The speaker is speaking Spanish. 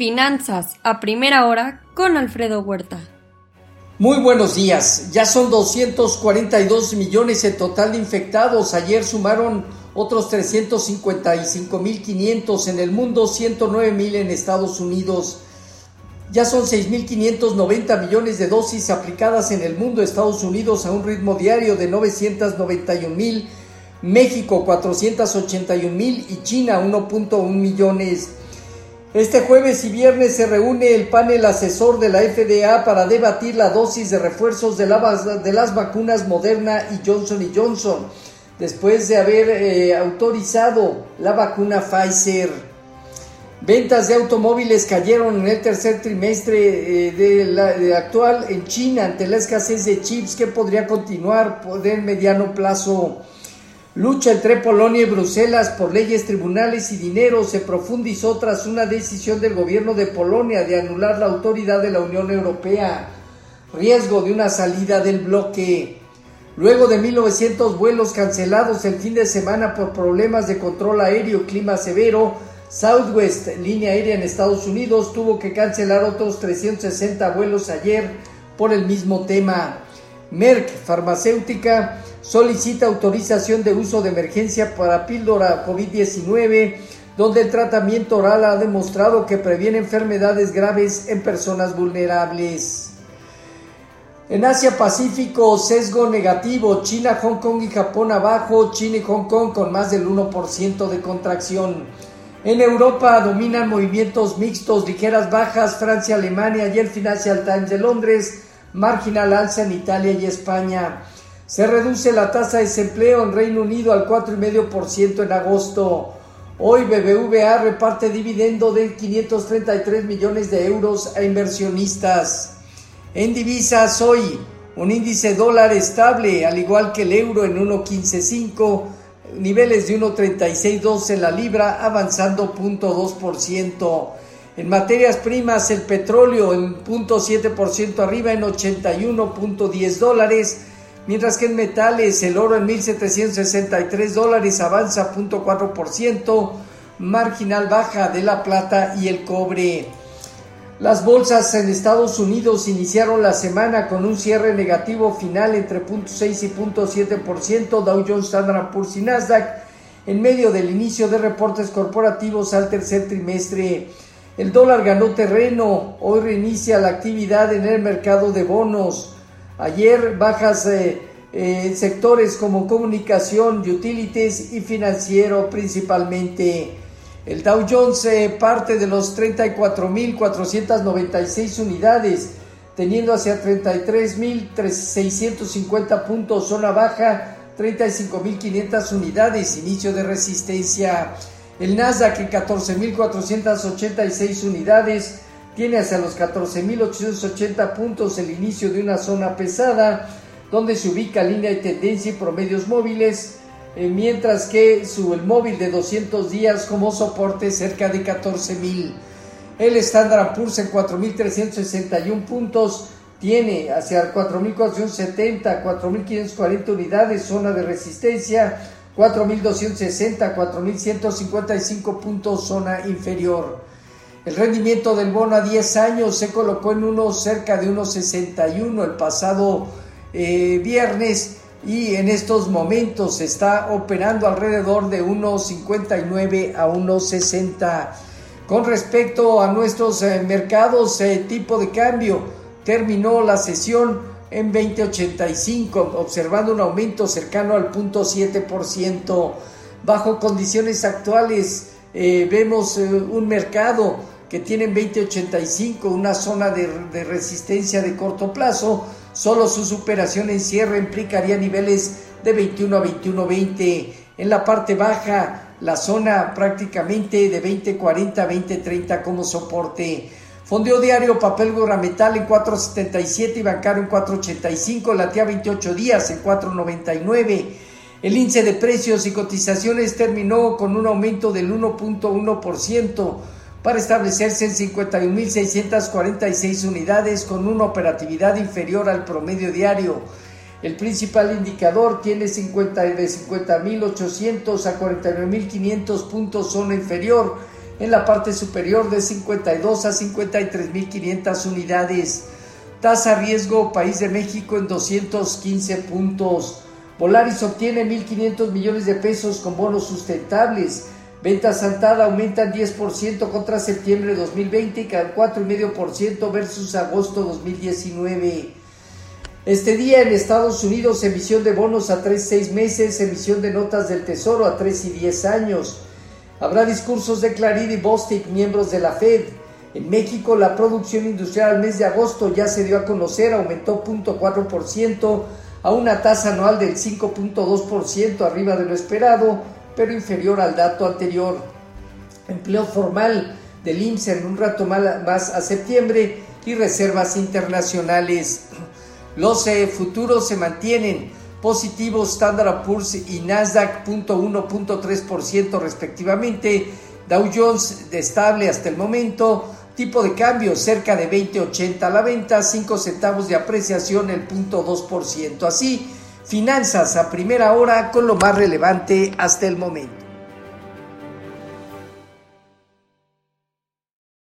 Finanzas a primera hora con Alfredo Huerta. Muy buenos días. Ya son 242 millones en total de infectados. Ayer sumaron otros 355.500 en el mundo, 109.000 en Estados Unidos. Ya son 6.590 millones de dosis aplicadas en el mundo, Estados Unidos a un ritmo diario de 991.000, México 481.000 y China 1.1 millones. Este jueves y viernes se reúne el panel asesor de la FDA para debatir la dosis de refuerzos de, de las vacunas Moderna y Johnson Johnson, después de haber eh, autorizado la vacuna Pfizer. Ventas de automóviles cayeron en el tercer trimestre eh, de actual en China ante la escasez de chips que podría continuar por mediano plazo. Lucha entre Polonia y Bruselas por leyes, tribunales y dinero se profundizó tras una decisión del gobierno de Polonia de anular la autoridad de la Unión Europea. Riesgo de una salida del bloque. Luego de 1900 vuelos cancelados el fin de semana por problemas de control aéreo clima severo, Southwest, línea aérea en Estados Unidos, tuvo que cancelar otros 360 vuelos ayer por el mismo tema. Merck Farmacéutica solicita autorización de uso de emergencia para píldora COVID-19, donde el tratamiento oral ha demostrado que previene enfermedades graves en personas vulnerables. En Asia Pacífico, sesgo negativo, China, Hong Kong y Japón abajo, China y Hong Kong con más del 1% de contracción. En Europa dominan movimientos mixtos, ligeras bajas, Francia, Alemania y el Financial Times de Londres, marginal alza en Italia y España. Se reduce la tasa de desempleo en Reino Unido al 4,5% en agosto. Hoy BBVA reparte dividendo de 533 millones de euros a inversionistas. En divisas hoy, un índice dólar estable, al igual que el euro en 1.155 niveles de 1.36.2 en la libra, avanzando 0.2%. En materias primas, el petróleo en 0.7% arriba en 81.10 dólares, mientras que en metales el oro en 1.763 dólares avanza 0.4%, marginal baja de la plata y el cobre. Las bolsas en Estados Unidos iniciaron la semana con un cierre negativo final entre 0.6 y 0.7%, Dow Jones, Standard Poor's y Nasdaq, en medio del inicio de reportes corporativos al tercer trimestre. El dólar ganó terreno, hoy reinicia la actividad en el mercado de bonos. Ayer bajas eh, sectores como comunicación, utilities y financiero principalmente. El Dow Jones eh, parte de los 34.496 unidades, teniendo hacia 33.650 puntos, zona baja 35.500 unidades, inicio de resistencia. El Nasdaq en 14.486 unidades, tiene hacia los 14.880 puntos el inicio de una zona pesada, donde se ubica línea de tendencia y promedios móviles eh, mientras que su el móvil de 200 días como soporte cerca de 14.000. El Standard Poor's en 4.361 puntos tiene hacia 4.470, 4.540 unidades, zona de resistencia, 4.260, 4.155 puntos, zona inferior. El rendimiento del bono a 10 años se colocó en uno cerca de 1.61 el pasado eh, viernes y en estos momentos está operando alrededor de 1.59 a 1.60. Con respecto a nuestros eh, mercados, eh, tipo de cambio terminó la sesión en 20.85, observando un aumento cercano al 0.7%. Bajo condiciones actuales, eh, vemos un mercado que tiene en 20.85 una zona de, de resistencia de corto plazo Solo su superación en cierre implicaría niveles de 21 a 21.20. En la parte baja, la zona prácticamente de 20.40 a 20.30 como soporte. Fondeo diario, papel gubernamental en 4.77 y bancario en 4.85, latía 28 días en 4.99. El índice de precios y cotizaciones terminó con un aumento del 1.1% para establecerse en 51.646 unidades con una operatividad inferior al promedio diario. El principal indicador tiene 50, de 50.800 a 49.500 puntos zona inferior en la parte superior de 52 a 53.500 unidades. Tasa riesgo País de México en 215 puntos. Polaris obtiene 1.500 millones de pesos con bonos sustentables. Ventas Santada aumentan 10% contra septiembre de 2020 y 4,5% versus agosto 2019. Este día en Estados Unidos emisión de bonos a 3 6 meses, emisión de notas del Tesoro a 3 y 10 años. Habrá discursos de Clarín y Bostic, miembros de la Fed. En México, la producción industrial al mes de agosto ya se dio a conocer, aumentó 0.4% a una tasa anual del 5.2% arriba de lo esperado, pero inferior al dato anterior. Empleo formal del IMSS en un rato más a septiembre y reservas internacionales. Los eh, futuros se mantienen positivos Standard Poor's y Nasdaq 0.1.3% respectivamente, Dow Jones estable hasta el momento, tipo de cambio cerca de 20.80 a la venta, 5 centavos de apreciación el 0.2%. Así, finanzas a primera hora con lo más relevante hasta el momento.